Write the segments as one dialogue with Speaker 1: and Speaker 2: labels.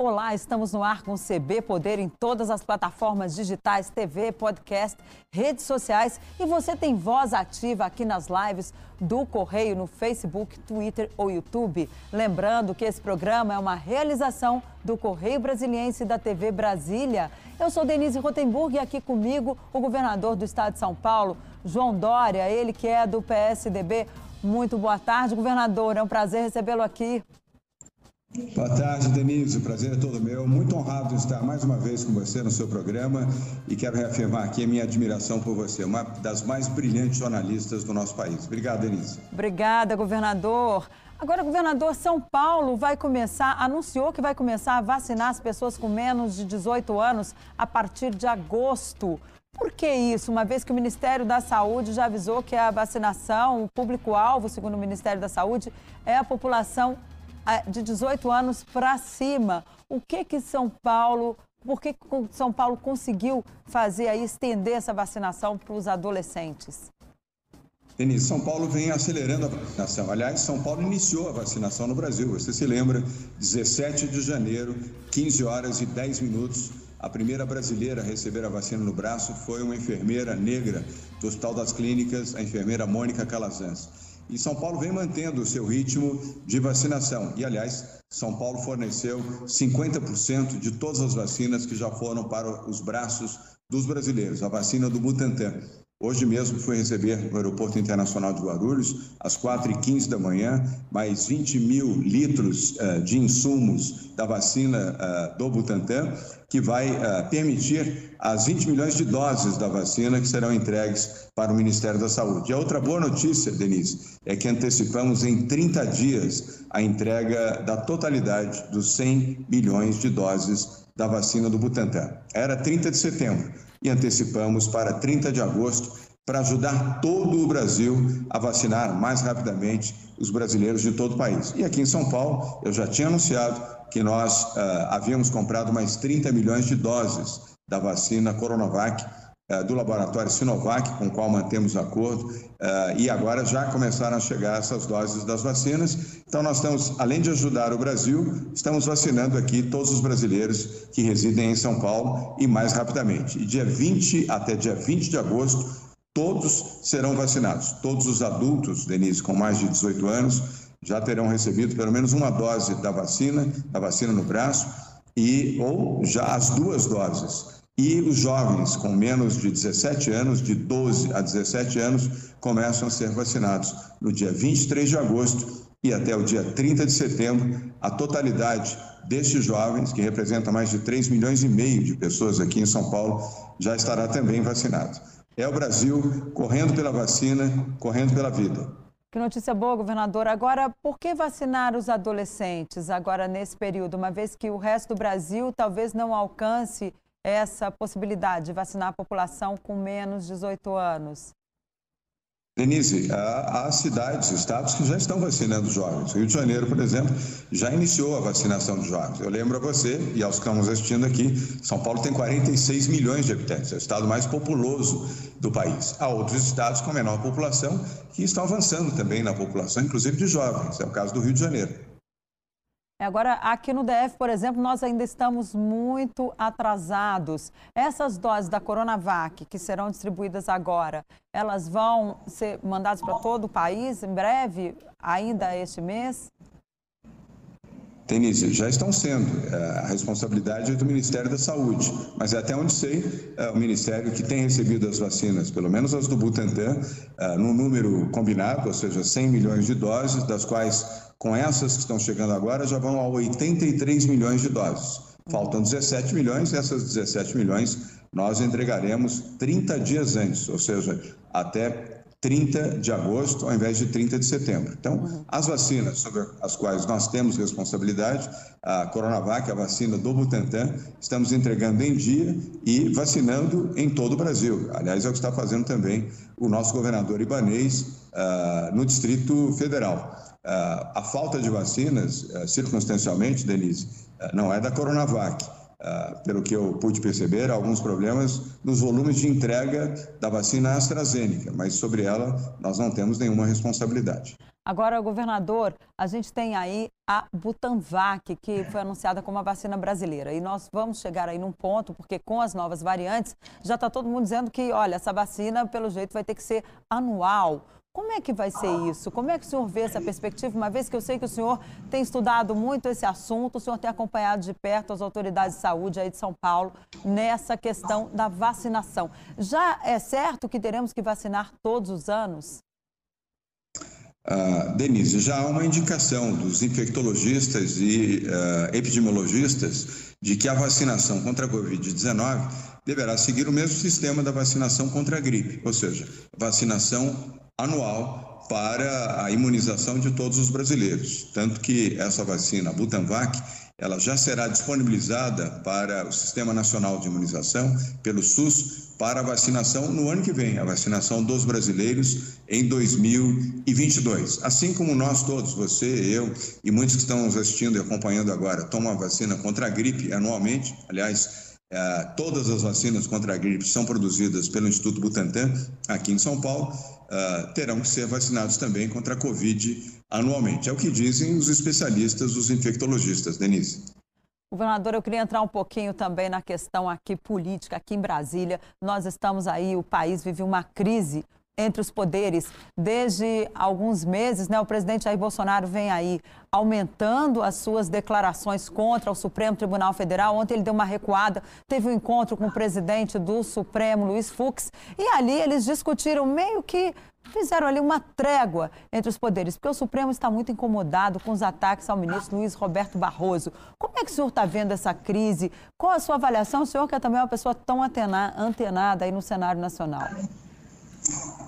Speaker 1: Olá, estamos no ar com o CB Poder em todas as plataformas digitais, TV, podcast, redes sociais e você tem voz ativa aqui nas lives do Correio no Facebook, Twitter ou YouTube. Lembrando que esse programa é uma realização do Correio Brasiliense da TV Brasília. Eu sou Denise Rotenburg e aqui comigo o governador do estado de São Paulo, João Dória, ele que é do PSDB. Muito boa tarde, governador. É um prazer recebê-lo aqui.
Speaker 2: Boa tarde, Denise. O prazer é todo meu. Muito honrado de estar mais uma vez com você no seu programa e quero reafirmar aqui a minha admiração por você, uma das mais brilhantes jornalistas do nosso país. Obrigado, Denise.
Speaker 1: Obrigada, governador. Agora, governador, São Paulo vai começar, anunciou que vai começar a vacinar as pessoas com menos de 18 anos a partir de agosto. Por que isso? Uma vez que o Ministério da Saúde já avisou que a vacinação, o público-alvo, segundo o Ministério da Saúde, é a população de 18 anos para cima. O que que São Paulo, por que São Paulo conseguiu fazer aí, estender essa vacinação para os adolescentes?
Speaker 2: Denise, São Paulo vem acelerando a vacinação. Aliás, São Paulo iniciou a vacinação no Brasil. Você se lembra, 17 de janeiro, 15 horas e 10 minutos, a primeira brasileira a receber a vacina no braço foi uma enfermeira negra do Hospital das Clínicas, a enfermeira Mônica Calazans. E São Paulo vem mantendo o seu ritmo de vacinação. E, aliás, São Paulo forneceu 50% de todas as vacinas que já foram para os braços dos brasileiros, a vacina do Butantan. Hoje mesmo fui receber no Aeroporto Internacional de Guarulhos, às 4h15 da manhã, mais 20 mil litros uh, de insumos da vacina uh, do Butantan, que vai uh, permitir as 20 milhões de doses da vacina que serão entregues para o Ministério da Saúde. E a outra boa notícia, Denise, é que antecipamos em 30 dias a entrega da totalidade dos 100 milhões de doses da vacina do Butantan. Era 30 de setembro e antecipamos para 30 de agosto para ajudar todo o Brasil a vacinar mais rapidamente os brasileiros de todo o país. E aqui em São Paulo, eu já tinha anunciado que nós uh, havíamos comprado mais 30 milhões de doses da vacina Coronavac uh, do laboratório Sinovac, com o qual mantemos acordo, uh, e agora já começaram a chegar essas doses das vacinas. Então, nós estamos, além de ajudar o Brasil, estamos vacinando aqui todos os brasileiros que residem em São Paulo e mais rapidamente. E dia 20 até dia 20 de agosto, todos serão vacinados. Todos os adultos, Denise, com mais de 18 anos, já terão recebido pelo menos uma dose da vacina, da vacina no braço, e ou já as duas doses. E os jovens com menos de 17 anos, de 12 a 17 anos, começam a ser vacinados no dia 23 de agosto e até o dia 30 de setembro, a totalidade destes jovens, que representa mais de 3 milhões e meio de pessoas aqui em São Paulo, já estará também vacinado. É o Brasil correndo pela vacina, correndo pela vida.
Speaker 1: Que notícia boa, governador. Agora, por que vacinar os adolescentes agora nesse período, uma vez que o resto do Brasil talvez não alcance essa possibilidade de vacinar a população com menos de 18 anos?
Speaker 2: Denise, há, cidades, estados que já estão vacinando jovens. Rio de Janeiro, por exemplo, já iniciou a vacinação de jovens. Eu lembro a você e aos que estamos assistindo aqui, São Paulo tem 46 milhões de habitantes, é o estado mais populoso do país. Há outros estados com menor população que estão avançando também na população, inclusive de jovens. É o caso do Rio de Janeiro.
Speaker 1: Agora, aqui no DF, por exemplo, nós ainda estamos muito atrasados. Essas doses da Coronavac que serão distribuídas agora, elas vão ser mandadas para todo o país em breve, ainda este mês?
Speaker 2: Denise, já estão sendo. É, a responsabilidade é do Ministério da Saúde, mas até onde sei, é o Ministério que tem recebido as vacinas, pelo menos as do Butantan, é, num número combinado, ou seja, 100 milhões de doses, das quais, com essas que estão chegando agora, já vão a 83 milhões de doses. Faltam 17 milhões, essas 17 milhões nós entregaremos 30 dias antes, ou seja, até 30 de agosto ao invés de 30 de setembro. Então, uhum. as vacinas sobre as quais nós temos responsabilidade, a Coronavac, a vacina do Butantan, estamos entregando em dia e vacinando em todo o Brasil. Aliás, é o que está fazendo também o nosso governador Ibanês uh, no Distrito Federal. Uh, a falta de vacinas, uh, circunstancialmente, Denise, não é da Coronavac pelo que eu pude perceber, alguns problemas nos volumes de entrega da vacina AstraZeneca, mas sobre ela nós não temos nenhuma responsabilidade.
Speaker 1: Agora, governador, a gente tem aí a Butanvac, que foi anunciada como a vacina brasileira. E nós vamos chegar aí num ponto, porque com as novas variantes, já está todo mundo dizendo que, olha, essa vacina, pelo jeito, vai ter que ser anual. Como é que vai ser isso? Como é que o senhor vê essa perspectiva, uma vez que eu sei que o senhor tem estudado muito esse assunto, o senhor tem acompanhado de perto as autoridades de saúde aí de São Paulo nessa questão da vacinação. Já é certo que teremos que vacinar todos os anos?
Speaker 2: Uh, Denise, já há uma indicação dos infectologistas e uh, epidemiologistas de que a vacinação contra a Covid-19 deverá seguir o mesmo sistema da vacinação contra a gripe, ou seja, vacinação anual para a imunização de todos os brasileiros. Tanto que essa vacina, a Butanvac, ela já será disponibilizada para o Sistema Nacional de Imunização, pelo SUS, para a vacinação no ano que vem, a vacinação dos brasileiros em 2022. Assim como nós todos, você, eu e muitos que estão nos assistindo e acompanhando agora, tomam a vacina contra a gripe anualmente, aliás, eh, todas as vacinas contra a gripe são produzidas pelo Instituto Butantan, aqui em São Paulo, uh, terão que ser vacinados também contra a Covid anualmente. É o que dizem os especialistas, os infectologistas. Denise.
Speaker 1: Governador, eu queria entrar um pouquinho também na questão aqui política, aqui em Brasília. Nós estamos aí, o país vive uma crise entre os poderes. Desde alguns meses, né, o presidente Jair Bolsonaro vem aí aumentando as suas declarações contra o Supremo Tribunal Federal. Ontem ele deu uma recuada, teve um encontro com o presidente do Supremo, Luiz Fux, e ali eles discutiram meio que fizeram ali uma trégua entre os poderes, porque o Supremo está muito incomodado com os ataques ao ministro Luiz Roberto Barroso. Como é que o senhor está vendo essa crise? Qual a sua avaliação? O senhor que é também uma pessoa tão antenada aí no cenário nacional.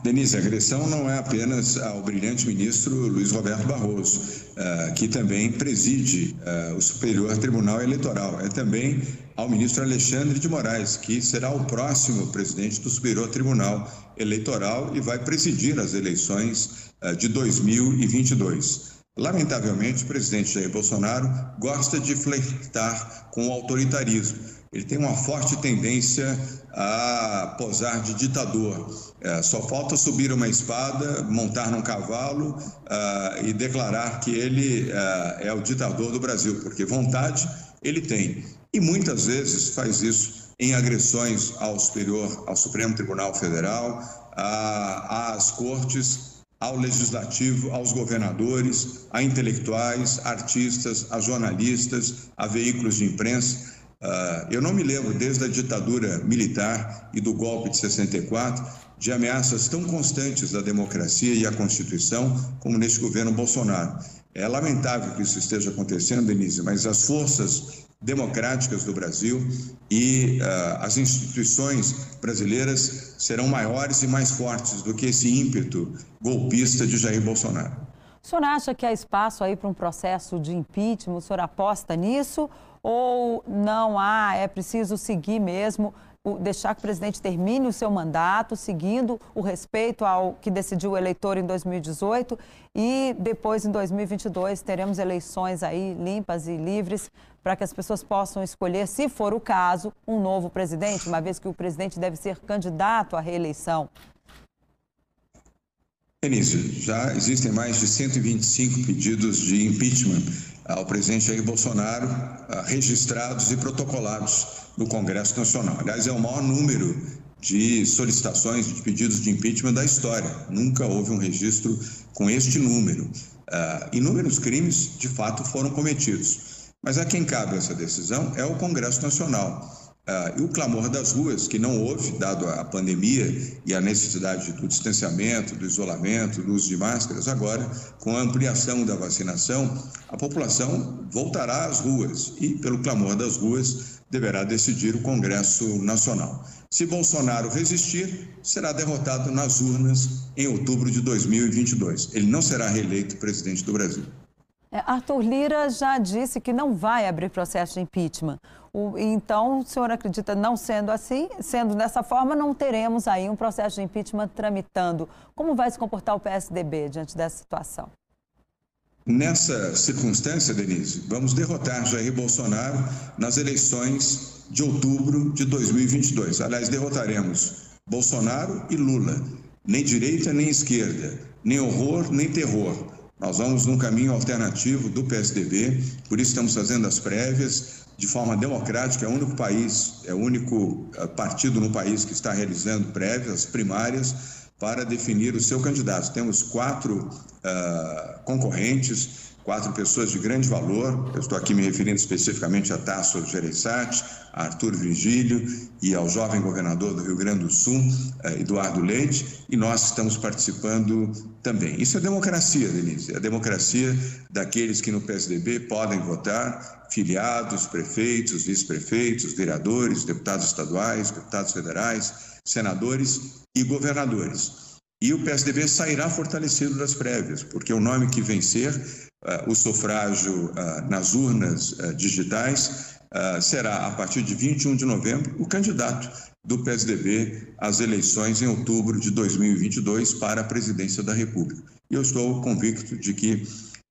Speaker 2: Denise, a agressão não é apenas ao brilhante ministro Luiz Roberto Barroso, uh, que também preside uh, o Superior Tribunal Eleitoral. É também ao ministro Alexandre de Moraes, que será o próximo presidente do Superior Tribunal Eleitoral e vai presidir as eleições uh, de 2022. Lamentavelmente, o presidente Jair Bolsonaro gosta de flertar com o autoritarismo. Ele tem uma forte tendência a posar de ditador. É, só falta subir uma espada, montar num cavalo uh, e declarar que ele uh, é o ditador do Brasil, porque vontade ele tem. E muitas vezes faz isso em agressões ao superior, ao Supremo Tribunal Federal, às cortes, ao legislativo, aos governadores, a intelectuais, artistas, a jornalistas, a veículos de imprensa. Uh, eu não me lembro, desde a ditadura militar e do golpe de 64, de ameaças tão constantes à democracia e à Constituição como neste governo Bolsonaro. É lamentável que isso esteja acontecendo, Denise, mas as forças democráticas do Brasil e uh, as instituições brasileiras serão maiores e mais fortes do que esse ímpeto golpista de Jair Bolsonaro.
Speaker 1: O senhor acha que há espaço aí para um processo de impeachment? O senhor aposta nisso? Ou não há, é preciso seguir mesmo, deixar que o presidente termine o seu mandato, seguindo o respeito ao que decidiu o eleitor em 2018 e depois em 2022 teremos eleições aí limpas e livres para que as pessoas possam escolher, se for o caso, um novo presidente, uma vez que o presidente deve ser candidato à reeleição.
Speaker 2: Denise, já existem mais de 125 pedidos de impeachment ao presidente Jair Bolsonaro, ah, registrados e protocolados no Congresso Nacional. Aliás, é o maior número de solicitações, de pedidos de impeachment da história. Nunca houve um registro com este número. Uh, inúmeros crimes, de fato, foram cometidos. Mas a quem cabe essa decisão é o Congresso Nacional. Uh, e o clamor das ruas, que não houve, dado a pandemia e a necessidade do distanciamento, do isolamento, do uso de máscaras, agora, com a ampliação da vacinação, a população voltará às ruas e, pelo clamor das ruas, deverá decidir o Congresso Nacional. Se Bolsonaro resistir, será derrotado nas urnas em outubro de 2022. Ele não será reeleito presidente do Brasil.
Speaker 1: É, Arthur Lira já disse que não vai abrir processo de impeachment. O, então, o senhor acredita, não sendo assim, sendo dessa forma, não teremos aí um processo de impeachment tramitando. Como vai se comportar o PSDB diante dessa situação?
Speaker 2: Nessa circunstância, Denise, vamos derrotar Jair Bolsonaro nas eleições de outubro de 2022. Aliás, derrotaremos Bolsonaro e Lula. Nem direita nem esquerda, nem horror nem terror Nós vamos num caminho alternativo do PSDB, por isso estamos fazendo as prévias de forma democrática. É o único país, é o único eh, partido no país que está realizando prévias primárias para definir o seu candidato. Temos quatro uh, concorrentes quatro pessoas de grande valor. Eu estou aqui me referindo especificamente a Tasso Gereissati, a Arthur Virgílio e ao jovem governador do Rio Grande do Sul, eh, Eduardo Leite, e nós estamos participando também. Isso é democracia, Denise, é a democracia daqueles que no PSDB podem votar, filiados, prefeitos, vice-prefeitos, vereadores, deputados estaduais, deputados federais, senadores e governadores. E o PSDB sairá fortalecido das prévias, porque o nome que vencer uh, o sufrágio uh, nas urnas uh, digitais será, a partir de 21 de novembro, o candidato do PSDB às eleições em outubro de 2022 para a presidência da República. E eu estou convicto de que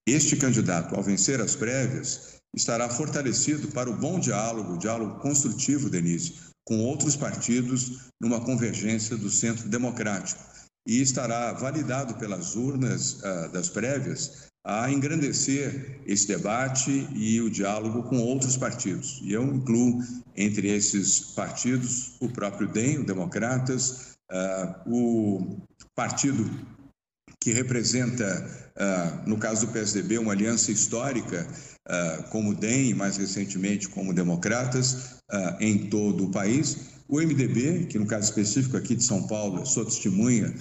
Speaker 2: este candidato, ao vencer as prévias, estará fortalecido para o bom diálogo, diálogo construtivo, Denise, com outros partidos numa convergência do centro democrático e estará validado pelas urnas uh, das prévias a engrandecer esse debate e o diálogo com outros partidos. E eu incluo entre esses partidos o próprio DEM, o Democratas, uh, o partido que representa, uh, no caso do PSDB, uma aliança histórica uh, como o DEM, mais recentemente como Democratas, em todo o país. O MDB, que no caso específico aqui de São Paulo, sou testemunha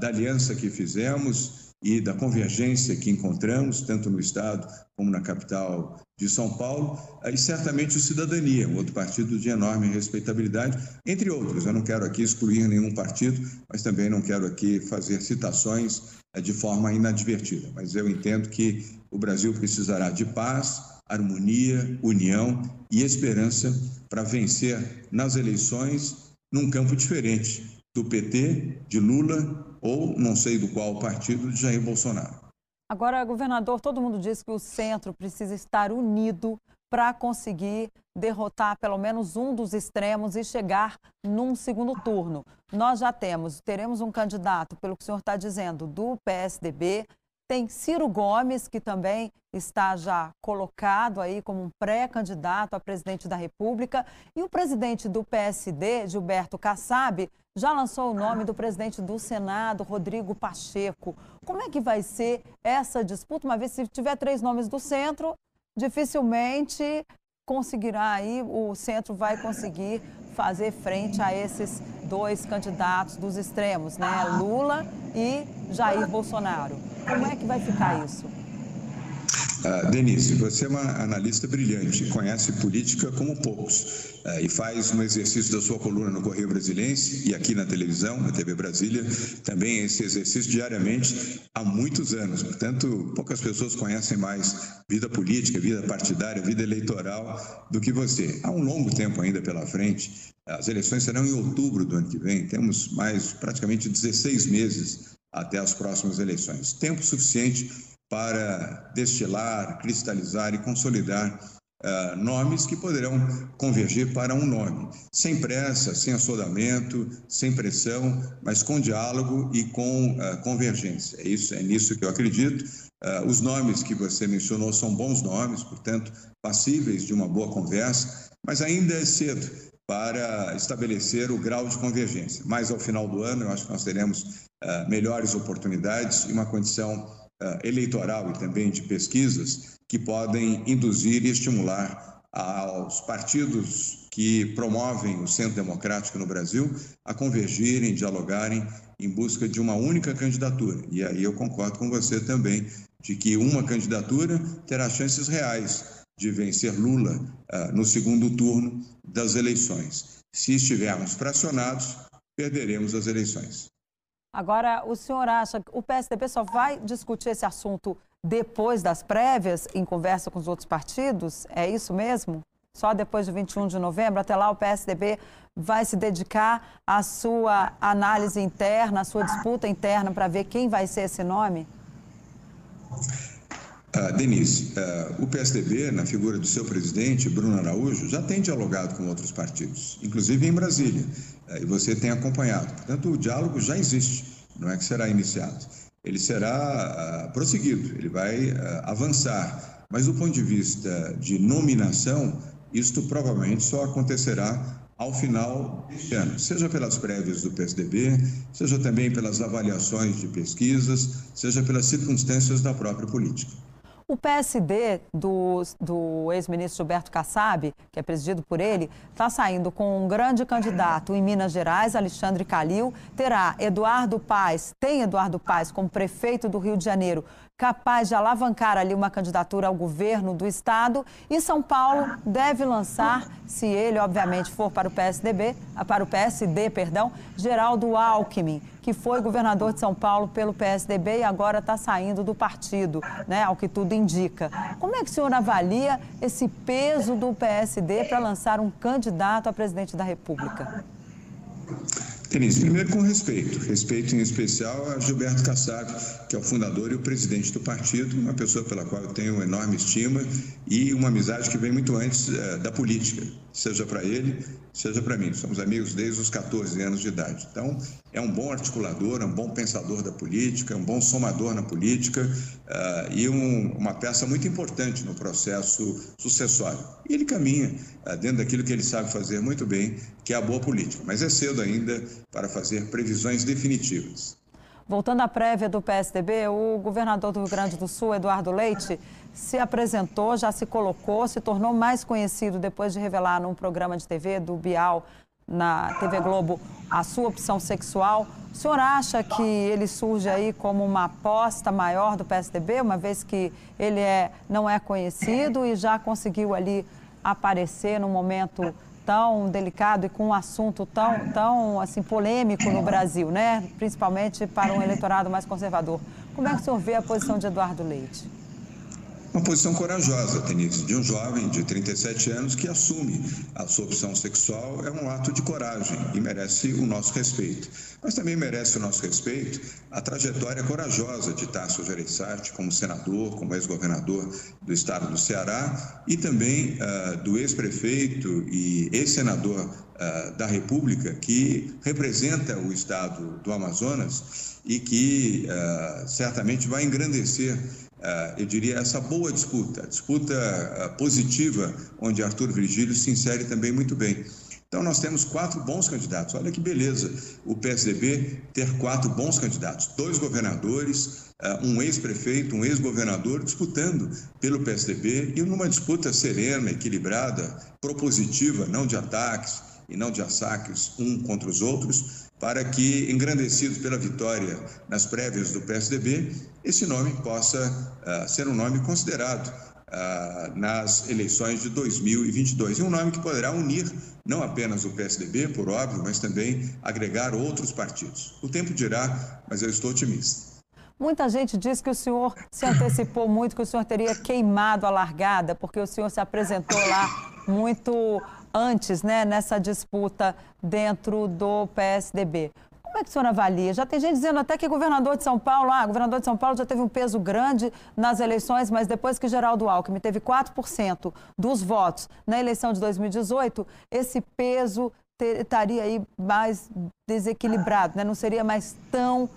Speaker 2: da aliança que fizemos, e da convergência que encontramos, tanto no Estado como na capital de São Paulo, e certamente o Cidadania, um outro partido de enorme respeitabilidade, entre outros. Eu não quero aqui excluir nenhum partido, mas também não quero aqui fazer citações eh, de forma inadvertida. Mas eu entendo que o Brasil precisará de paz, harmonia, união e esperança para vencer nas eleições num campo diferente do PT, de Lula ou não sei do qual partido de Jair Bolsonaro.
Speaker 1: Agora, governador, todo mundo diz que o centro precisa estar unido para conseguir derrotar pelo menos um dos extremos e chegar num segundo turno. Nós já temos, teremos um candidato, pelo que o senhor está dizendo, do PSDB, tem Ciro Gomes, que também está já colocado aí como um pré-candidato a presidente da República, e o presidente do PSD, Gilberto Kassab, já lançou o nome do presidente do Senado, Rodrigo Pacheco. Como é que vai ser essa disputa? Uma vez se tiver três nomes do centro, dificilmente conseguirá aí, o centro vai conseguir fazer frente a esses dois candidatos dos extremos, né? Lula e Jair Bolsonaro. Como é que vai ficar isso?
Speaker 2: Uh, Denise, você é uma analista brilhante, conhece política como poucos uh, e faz um exercício da sua coluna no Correio Brasilense e aqui na televisão, na TV Brasília, também esse exercício diariamente há muitos anos. Portanto, poucas pessoas conhecem mais vida política, vida partidária, vida eleitoral do que você. Há um longo tempo ainda pela frente. As eleições serão em outubro do ano que vem. Temos mais praticamente 16 meses até as próximas eleições. Tempo suficiente para destilar, cristalizar e consolidar uh, nomes que poderão convergir para um nome, sem pressa, sem assodamento, sem pressão, mas com diálogo e com uh, convergência. É isso, é nisso que eu acredito. Uh, os nomes que você mencionou são bons nomes, portanto, passíveis de uma boa conversa, mas ainda é cedo para estabelecer o grau de convergência. Mas ao final do ano, eu acho que nós teremos melhores oportunidades e uma condição eleitoral e também de pesquisas que podem induzir e estimular aos partidos que promovem o centro democrático no Brasil a convergirem, dialogarem em busca de uma única candidatura. E aí eu concordo com você também de que uma candidatura terá chances reais de vencer Lula uh, no segundo turno das eleições. Se estivermos fracionados, perderemos as eleições.
Speaker 1: Agora, o senhor acha que o PSDB só vai discutir esse assunto depois das prévias, em conversa com os outros partidos? É isso mesmo? Só depois de 21 de novembro? Até lá, o PSDB vai se dedicar à sua análise interna, à sua disputa interna para ver quem vai ser esse nome?
Speaker 2: Uh, Denise, uh, o PSDB, na figura do seu presidente, Bruno Araújo, já tem dialogado com outros partidos, inclusive em Brasília, uh, e você tem acompanhado. Portanto, o diálogo já existe, não é que será iniciado. ele será uh, prosseguido, ele vai uh, avançar. Mas do ponto de vista de nominação, isto provavelmente só acontecerá ao final deste ano, seja pelas prévias do PSDB, seja também pelas avaliações de pesquisas, seja pelas circunstâncias da própria política.
Speaker 1: O PSD do, do ex-ministro Gilberto Kassab, que é presidido por ele, está saindo com um grande candidato em Minas Gerais, Alexandre Calil. Terá Eduardo Paes, tem Eduardo Paes como prefeito do Rio de Janeiro, capaz de alavancar ali uma candidatura ao governo do estado. E São Paulo deve lançar, se ele obviamente for para o PSDB, para o PSD, perdão, Geraldo Alckmin que foi governador de São Paulo pelo PSDB e agora está saindo do partido, né, ao que tudo indica. Como é que o senhor avalia esse peso do PSD para lançar um candidato a presidente da República?
Speaker 2: Denise, primeiro com respeito, respeito em especial a Gilberto Kassab, que é o fundador e o presidente do partido, uma pessoa pela qual eu tenho enorme estima e uma amizade que vem muito antes uh, da política, seja para ele, seja para mim. Somos amigos desde os 14 anos de idade. Então, é um bom articulador, é um bom pensador da política, é um bom somador na política uh, e um, uma peça muito importante no processo sucessório. E ele caminha uh, dentro daquilo que ele sabe fazer muito bem, que é a boa política. Mas é cedo ainda para fazer previsões definitivas.
Speaker 1: Voltando à prévia do PSDB, o governador do Rio Grande do Sul, Eduardo Leite, se apresentou, já se colocou, se tornou mais conhecido depois de revelar num programa de TV do Bial na TV Globo a sua opção sexual. O senhor acha que ele surge aí como uma aposta maior do PSDB, uma vez que ele é, não é conhecido e já conseguiu ali aparecer no momento tão delicado e com um assunto tão, tão assim, polêmico no Brasil, né? principalmente para um eleitorado mais conservador. Como é que o senhor vê a posição de Eduardo Leite?
Speaker 2: Uma posição corajosa, Denise, de um jovem de 37 anos que assume a sua opção sexual é um ato de coragem e merece o nosso respeito. Mas também merece o nosso respeito a trajetória corajosa de Tasso Gereissati como senador, como ex-governador do estado do Ceará e também uh, do ex-prefeito e ex-senador uh, da República que representa o estado do Amazonas e que uh, certamente vai engrandecer eu diria, essa boa disputa, disputa eh, positiva, onde Arthur Virgílio se insere também muito bem. Então, nós temos quatro bons candidatos. Olha que beleza o PSDB ter quatro bons candidatos: dois governadores, eh, um ex-prefeito, um ex-governador disputando pelo PSDB e numa disputa serena, equilibrada, propositiva, não de ataques e não de assaques um contra os outros, para que, engrandecidos pela vitória nas prévias do PSDB, esse nome possa uh, ser um nome considerado uh, nas eleições de 2022. E um nome que poderá unir não apenas o PSDB, por óbvio, mas também agregar outros partidos. O tempo dirá, mas eu estou otimista.
Speaker 1: Muita gente diz que o senhor se antecipou muito, que o senhor teria queimado a largada, porque o senhor se apresentou lá muito antes, né, nessa disputa dentro do PSDB. Como é que o senhor avalia? Já tem gente dizendo até que governador de São Paulo, ah, governador de São Paulo já teve um peso grande nas eleições, mas depois que Geraldo Alckmin teve 4% dos votos na eleição de 2018, esse peso estaria aí mais desequilibrado, né? não seria mais tão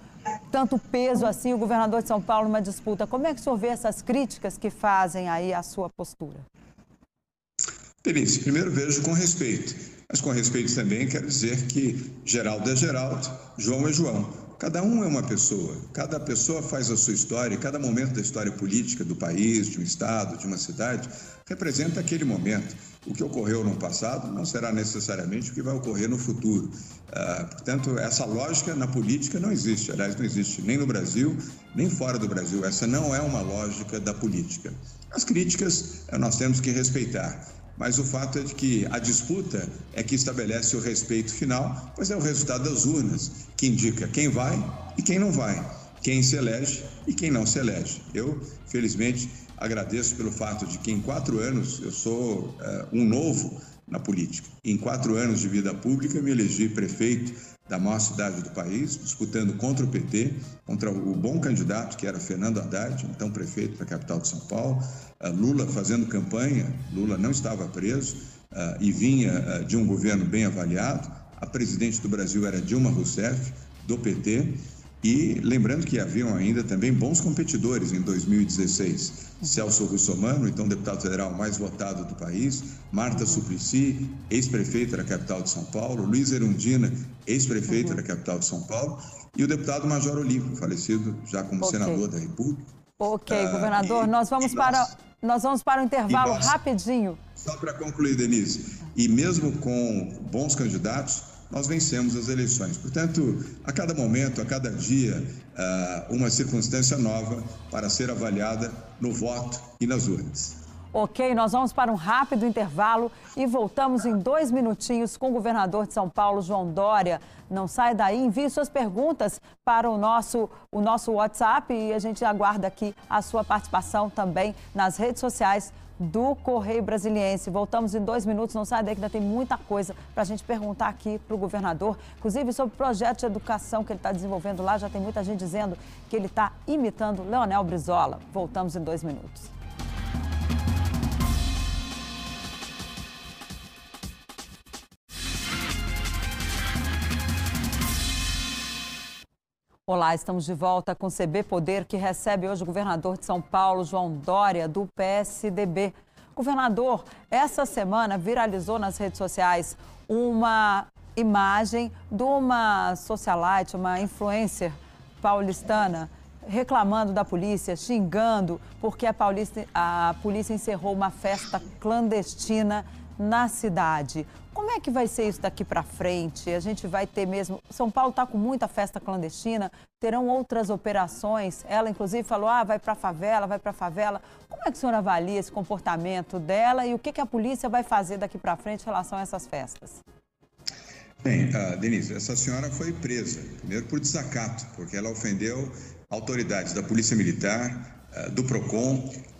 Speaker 1: tanto peso assim o governador de São Paulo numa disputa. Como é que o senhor vê essas críticas que fazem aí a sua postura?
Speaker 2: Denise, primeiro vejo com respeito, mas com respeito também quero dizer que Geraldo é Geraldo, João é João. Cada um é uma pessoa, cada pessoa faz a sua história, cada momento da história política do país, de um estado, de uma cidade, representa aquele momento. O que ocorreu no passado não será necessariamente o que vai ocorrer no futuro. Ah, portanto, essa lógica na política não existe. Aliás, não existe nem no Brasil, nem fora do Brasil. Essa não é uma lógica da política. As críticas nós temos que respeitar mas o fato é de que a disputa é que estabelece o respeito final, pois é o resultado das urnas que indica quem vai e quem não vai, quem se elege e quem não se elege. Eu, felizmente, agradeço pelo fato de que em quatro anos eu sou uh, um novo na política. Em quatro anos de vida pública, me elegi prefeito da maior cidade do país, disputando contra o PT, contra o bom candidato que era Fernando Haddad, então prefeito da capital de São Paulo, Lula fazendo campanha, Lula não estava preso uh, e vinha uh, de um governo bem avaliado. A presidente do Brasil era Dilma Rousseff, do PT. E lembrando que haviam ainda também bons competidores em 2016. Celso Russomano, então deputado federal mais votado do país, Marta Suplicy, ex-prefeita da capital de São Paulo, Luiz Erundina, ex-prefeita uhum. da capital de São Paulo, e o deputado Major Olímpio, falecido já como okay. senador da República.
Speaker 1: Ok, uh, governador, e, nós vamos para nós, vamos para o intervalo nós, rapidinho.
Speaker 2: Só para concluir, Denise, e mesmo com bons candidatos, nós vencemos as eleições. Portanto, a cada momento, a cada dia, ah, uma circunstância nova para ser avaliada no voto e nas urnas.
Speaker 1: Ok, nós vamos para um rápido intervalo e voltamos em dois minutinhos com o governador de São Paulo, João Dória. Não sai daí, envie suas perguntas para o nosso, o nosso WhatsApp e a gente aguarda aqui a sua participação também nas redes sociais do Correio Brasiliense. Voltamos em dois minutos, não sai daí que ainda tem muita coisa para a gente perguntar aqui para o governador, inclusive sobre o projeto de educação que ele está desenvolvendo lá. Já tem muita gente dizendo que ele está imitando Leonel Brizola. Voltamos em dois minutos. Olá, estamos de volta com CB Poder, que recebe hoje o governador de São Paulo, João Dória, do PSDB. Governador, essa semana viralizou nas redes sociais uma imagem de uma socialite, uma influencer paulistana, reclamando da polícia, xingando, porque a, Paulista, a polícia encerrou uma festa clandestina na cidade. Como é que vai ser isso daqui para frente? A gente vai ter mesmo. São Paulo está com muita festa clandestina, terão outras operações. Ela, inclusive, falou: ah, vai para favela, vai para favela. Como é que o senhor avalia esse comportamento dela e o que, que a polícia vai fazer daqui para frente em relação a essas festas?
Speaker 2: Bem, uh, Denise, essa senhora foi presa, primeiro por desacato, porque ela ofendeu autoridades da Polícia Militar, uh, do PROCON,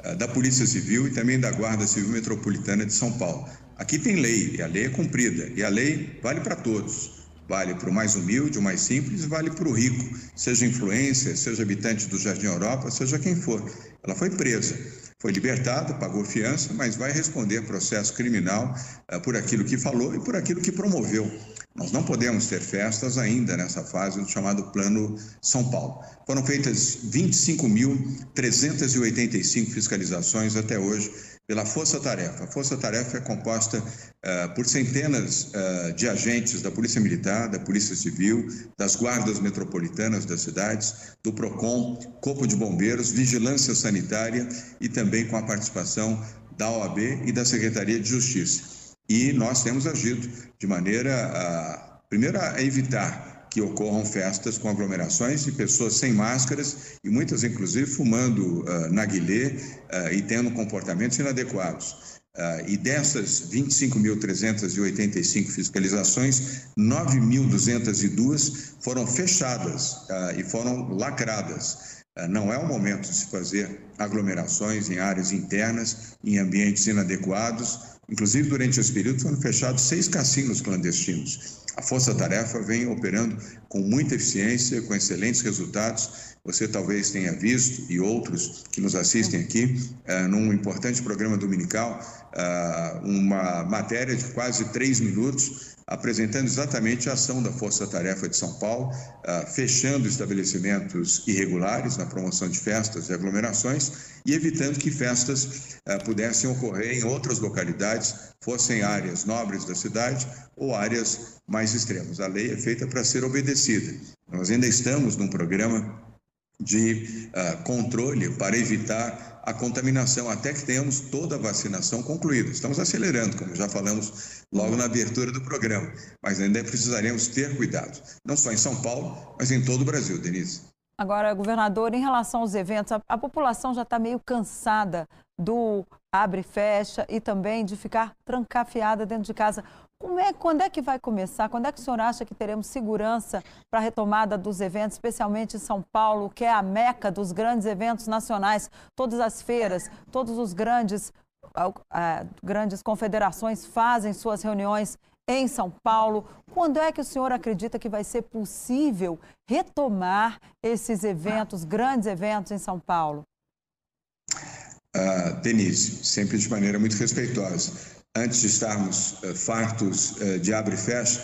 Speaker 2: uh, da Polícia Civil e também da Guarda Civil Metropolitana de São Paulo. Aqui tem lei, e a lei é cumprida, e a lei vale para todos. Vale para o mais humilde, o mais simples, vale para o rico, seja influência, seja habitante do Jardim Europa, seja quem for. Ela foi presa, foi libertada, pagou fiança, mas vai responder processo criminal uh, por aquilo que falou e por aquilo que promoveu. Nós não podemos ter festas ainda nessa fase do chamado Plano São Paulo. Foram feitas 25.385 fiscalizações até hoje pela Força Tarefa. A Força Tarefa é composta uh, por centenas uh, de agentes da Polícia Militar, da Polícia Civil, das guardas metropolitanas das cidades, do PROCON, Corpo de Bombeiros, Vigilância Sanitária e também com a participação da OAB e da Secretaria de Justiça. E nós temos agido de maneira, a, primeiro, a evitar que ocorram festas com aglomerações de pessoas sem máscaras e muitas, inclusive, fumando uh, narguilé uh, e tendo comportamentos inadequados. Uh, e dessas 25.385 fiscalizações, 9.202 foram fechadas e foram lacradas. Não é o momento de se fazer aglomerações em áreas internas, em ambientes inadequados. Inclusive, durante esse período, foram fechados seis cassinos clandestinos. A Força Tarefa vem operando com muita eficiência, com excelentes resultados. Você talvez tenha visto, e outros que nos assistem aqui, uh, num importante programa dominical, uh, uma matéria de quase três minutos apresentando exatamente a ação da Força Tarefa de São Paulo, uh, fechando estabelecimentos irregulares na promoção de festas e aglomerações e evitando que festas pudessem ocorrer em outras localidades, fossem áreas nobres da cidade ou áreas mais extremas. A lei é feita para ser obedecida. Nós ainda estamos num programa de uh, controle para evitar a contaminação, até que tenhamos toda a vacinação concluída. Estamos acelerando, como já falamos logo na abertura do programa, mas ainda precisaremos ter cuidado, não só em São Paulo, mas em todo o Brasil, Denise.
Speaker 1: Agora, governador, em relação aos eventos, a, a população já está meio cansada do abre e fecha e também de ficar trancafiada dentro de casa. Como é, quando é que vai começar? Quando é que o senhor acha que teremos segurança para a retomada dos eventos, especialmente em São Paulo, que é a meca dos grandes eventos nacionais? Todas as feiras, todos os grandes, uh, grandes confederações fazem suas reuniões em São Paulo. Quando é que o senhor acredita que vai ser possível retomar esses eventos, grandes eventos em São Paulo?
Speaker 2: Uh, Denise, sempre de maneira muito respeitosa antes de estarmos uh, fartos uh, de abre e fecha,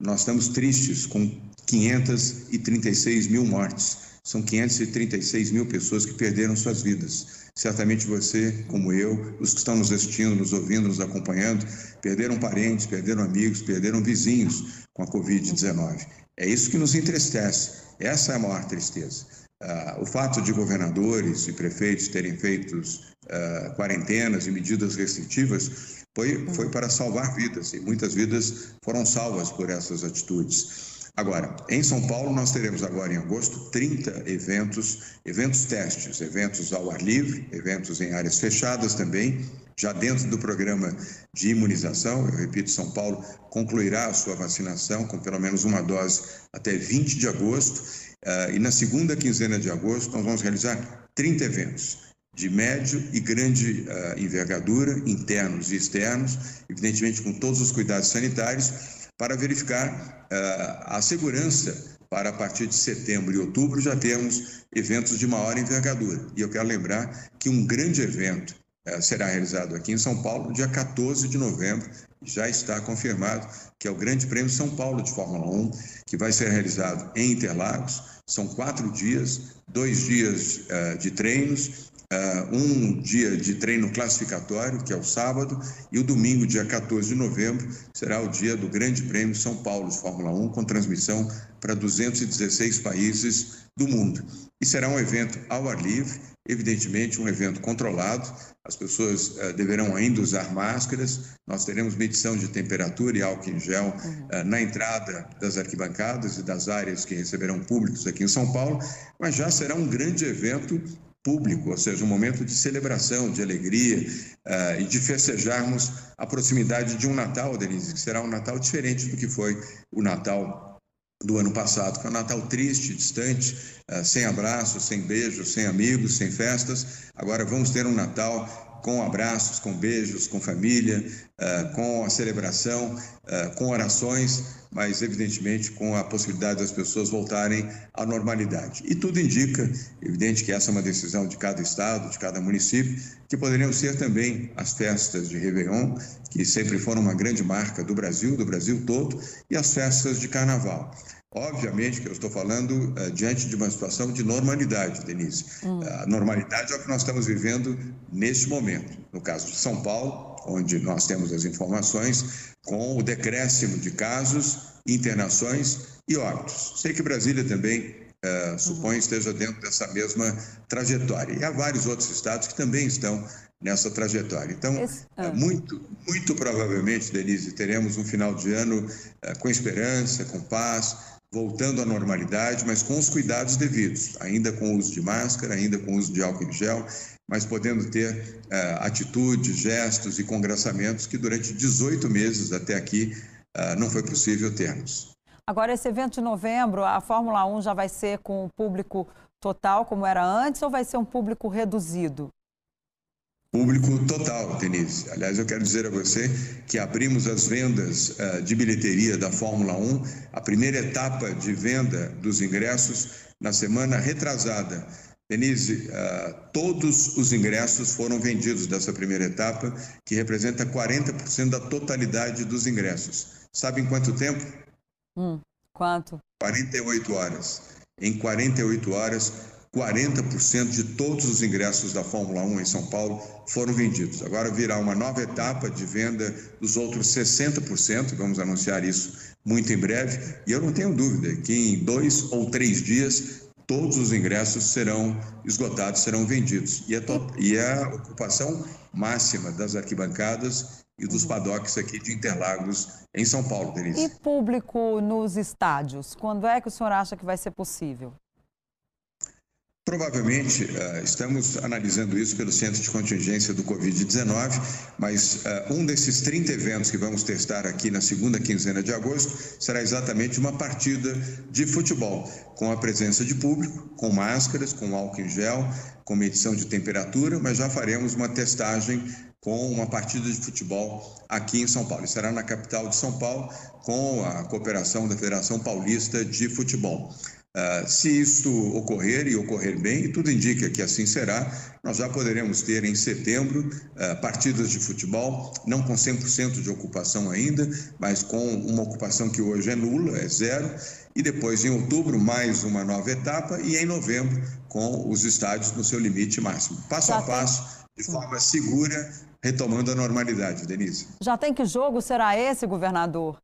Speaker 2: nós estamos tristes com 536 mil mortes. São 536 mil pessoas que perderam suas vidas. Certamente você, como eu, os que estão nos assistindo, nos ouvindo, nos acompanhando, perderam parentes, perderam amigos, perderam vizinhos com a Covid-19. É isso que nos entristece. Essa é a maior tristeza. Uh, o fato de governadores e prefeitos terem feito uh, quarentenas e medidas restritivas foi, foi para salvar vidas e muitas vidas foram salvas por essas atitudes. Agora, em São Paulo, nós teremos agora em agosto 30 eventos, eventos testes, eventos ao ar livre, eventos em áreas fechadas também, já dentro do programa de imunização. Eu repito, São Paulo concluirá a sua vacinação com pelo menos uma dose até 20 de agosto. Uh, e na segunda quinzena de agosto, nós vamos realizar 30 eventos de médio e grande uh, envergadura, internos e externos, evidentemente com todos os cuidados sanitários para verificar uh, a segurança para a partir de setembro e outubro já termos eventos de maior envergadura. E eu quero lembrar que um grande evento uh, será realizado aqui em São Paulo, dia 14 de novembro, já está confirmado, que é o Grande Prêmio São Paulo de Fórmula 1, que vai ser realizado em Interlagos. São quatro dias, dois dias uh, de treinos Uh, um dia de treino classificatório, que é o sábado, e o domingo, dia 14 de novembro, será o dia do Grande Prêmio São Paulo de Fórmula 1, com transmissão para 216 países do mundo. E será um evento ao ar livre, evidentemente um evento controlado, as pessoas uh, deverão ainda usar máscaras, nós teremos medição de temperatura e álcool em gel uh, na entrada das arquibancadas e das áreas que receberão públicos aqui em São Paulo, mas já será um grande evento público, ou seja, um momento de celebração, de alegria uh, e de festejarmos a proximidade de um Natal, Denise, que será um Natal diferente do que foi o Natal do ano passado, que é um Natal triste, distante, uh, sem abraços, sem beijos, sem amigos, sem festas. Agora vamos ter um Natal com abraços, com beijos, com família, uh, com a celebração, uh, com orações, mas evidentemente com a possibilidade das pessoas voltarem à normalidade. E tudo indica, evidente que essa é uma decisão de cada estado, de cada município, que poderiam ser também as festas de Réveillon, que sempre foram uma grande marca do Brasil, do Brasil todo, e as festas de Carnaval. Obviamente que eu estou falando uh, diante de uma situação de normalidade, Denise. Hum. A normalidade é o que nós estamos vivendo neste momento. No caso de São Paulo, onde nós temos as informações, com o decréscimo de casos, internações e óbitos. Sei que Brasília também uh, supõe uhum. esteja dentro dessa mesma trajetória. E há vários outros estados que também estão nessa trajetória. Então, Esse... ah. muito, muito provavelmente, Denise, teremos um final de ano uh, com esperança, com paz, voltando à normalidade, mas com os cuidados devidos, ainda com o uso de máscara, ainda com o uso de álcool em gel, mas podendo ter uh, atitudes, gestos e congraçamentos que durante 18 meses até aqui uh, não foi possível termos.
Speaker 1: Agora, esse evento de novembro, a Fórmula 1 já vai ser com o público total, como era antes, ou vai ser um público reduzido?
Speaker 2: Público total, Denise. Aliás, eu quero dizer a você que abrimos as vendas uh, de bilheteria da Fórmula 1, a primeira etapa de venda dos ingressos na semana retrasada. Denise, uh, todos os ingressos foram vendidos dessa primeira etapa, que representa 40% da totalidade dos ingressos. Sabe em quanto tempo?
Speaker 1: Hum, quanto?
Speaker 2: 48 horas. Em 48 horas, 40% de todos os ingressos da Fórmula 1 em São Paulo foram vendidos. Agora virá uma nova etapa de venda dos outros 60%, vamos anunciar isso muito em breve, e eu não tenho dúvida que em dois ou três dias todos os ingressos serão esgotados, serão vendidos. E a, e a ocupação máxima das arquibancadas e dos paddocks aqui de Interlagos, em São Paulo, Denise.
Speaker 1: E público nos estádios? Quando é que o senhor acha que vai ser possível?
Speaker 2: Provavelmente, uh, estamos analisando isso pelo Centro de Contingência do Covid-19, mas uh, um desses 30 eventos que vamos testar aqui na segunda quinzena de agosto será exatamente uma partida de futebol, com a presença de público, com máscaras, com álcool em gel, com medição de temperatura, mas já faremos uma testagem com uma partida de futebol aqui em São Paulo. Será na capital de São Paulo, com a cooperação da Federação Paulista de Futebol. Uh, se isto ocorrer e ocorrer bem, e tudo indica que assim será, nós já poderemos ter em setembro uh, partidas de futebol, não com 100% de ocupação ainda, mas com uma ocupação que hoje é nula, é zero, e depois em outubro mais uma nova etapa e em novembro com os estádios no seu limite máximo. Passo a passo, de forma segura, retomando a normalidade, Denise.
Speaker 1: Já tem que jogo será esse, governador?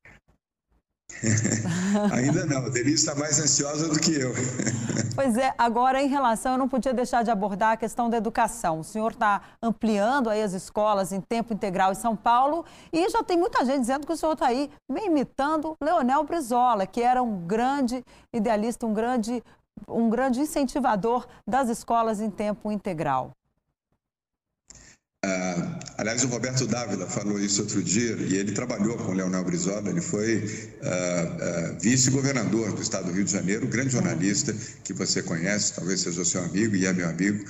Speaker 2: Ainda não, a Denise está mais ansiosa do que eu.
Speaker 1: pois é, agora em relação, eu não podia deixar de abordar a questão da educação. O senhor está ampliando aí as escolas em tempo integral em São Paulo e já tem muita gente dizendo que o senhor está aí me imitando Leonel Brizola, que era um grande idealista, um grande, um grande incentivador das escolas em tempo integral.
Speaker 2: Uh, aliás, o Roberto Dávila falou isso outro dia e ele trabalhou com o Leonel Brizola, ele foi uh, uh, vice-governador do estado do Rio de Janeiro, grande jornalista que você conhece, talvez seja seu amigo e é meu amigo,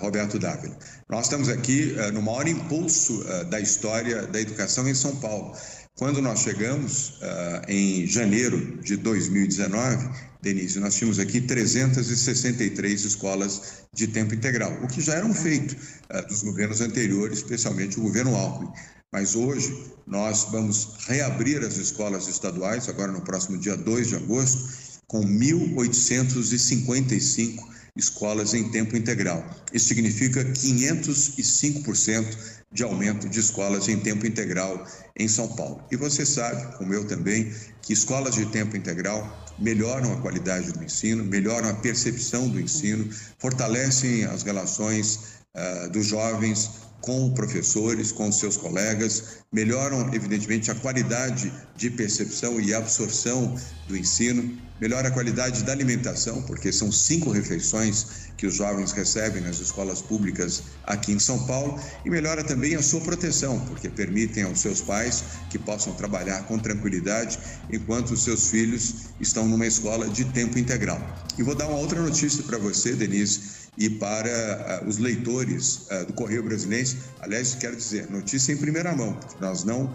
Speaker 2: Roberto Dávila. Nós estamos aqui no maior impulso da história da educação em São Paulo. Quando nós chegamos em janeiro de 2019, Denise, nós tínhamos aqui 363 escolas de tempo integral, o que já era um feito uh, dos governos anteriores, especialmente o governo Alckmin. Mas hoje nós vamos reabrir as escolas estaduais, agora no próximo dia 2 de agosto, com 1.855 escolas em tempo integral. Isso significa 505% de aumento de escolas em tempo integral em São Paulo. E você sabe, como eu também, que escolas de tempo integral melhoram a qualidade do ensino, melhoram a percepção do ensino, fortalecem as relações uh, dos jovens com professores, com seus colegas, melhoram, evidentemente, a qualidade de percepção e absorção do ensino, melhora a qualidade da alimentação, porque são cinco refeições que os jovens recebem nas escolas públicas aqui em São Paulo, e melhora também a sua proteção, porque permitem aos seus pais que possam trabalhar com tranquilidade enquanto os seus filhos estão numa escola de tempo integral. E vou dar uma outra notícia para você, Denise e para uh, os leitores uh, do Correio Brasileiro. Aliás, quero dizer, notícia em primeira mão, porque nós não uh,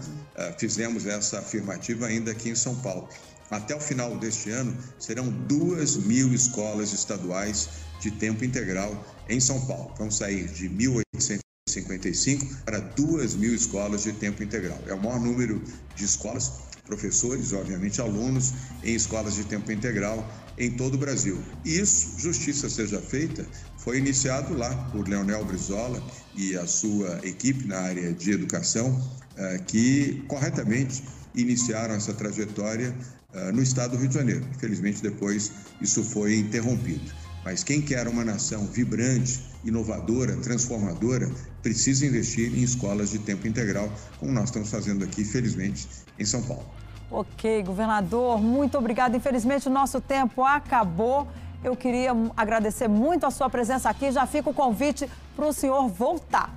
Speaker 2: fizemos essa afirmativa ainda aqui em São Paulo. Até o final deste ano, serão duas mil escolas estaduais de tempo integral em São Paulo. Vão sair de 1.855 para duas mil escolas de tempo integral. É o maior número de escolas, professores, obviamente alunos, em escolas de tempo integral em todo o Brasil. Isso, justiça seja feita, foi iniciado lá por Leonel Brizola e a sua equipe na área de educação, eh, que corretamente iniciaram essa trajetória eh, no estado do Rio de Janeiro. Infelizmente, depois isso foi interrompido. Mas quem quer uma nação vibrante, inovadora, transformadora, precisa investir em escolas de tempo integral, como nós estamos fazendo aqui, felizmente, em São Paulo.
Speaker 1: Ok, governador, muito obrigado. Infelizmente, o nosso tempo acabou. Eu queria agradecer muito a sua presença aqui. Já fica o convite para o senhor voltar.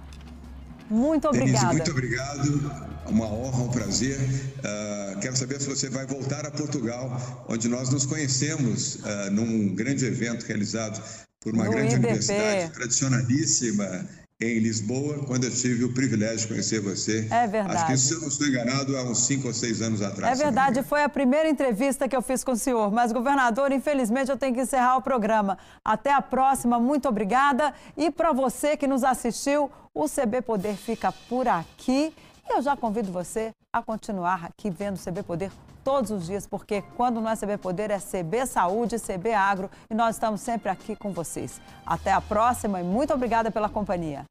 Speaker 1: Muito obrigada.
Speaker 2: Denise, muito obrigado. Uma honra, um prazer. Uh, quero saber se você vai voltar a Portugal, onde nós nos conhecemos uh, num grande evento realizado por uma no grande IBP. universidade tradicionalíssima em Lisboa, quando eu tive o privilégio de conhecer você.
Speaker 1: É verdade.
Speaker 2: Acho que, se eu não estou enganado, há uns cinco ou seis anos atrás.
Speaker 1: É verdade, foi a primeira entrevista que eu fiz com o senhor. Mas, governador, infelizmente eu tenho que encerrar o programa. Até a próxima, muito obrigada. E para você que nos assistiu, o CB Poder fica por aqui. E eu já convido você a continuar aqui vendo o CB Poder todos os dias, porque quando não é CB Poder, é CB Saúde, CB Agro e nós estamos sempre aqui com vocês. Até a próxima e muito obrigada pela companhia.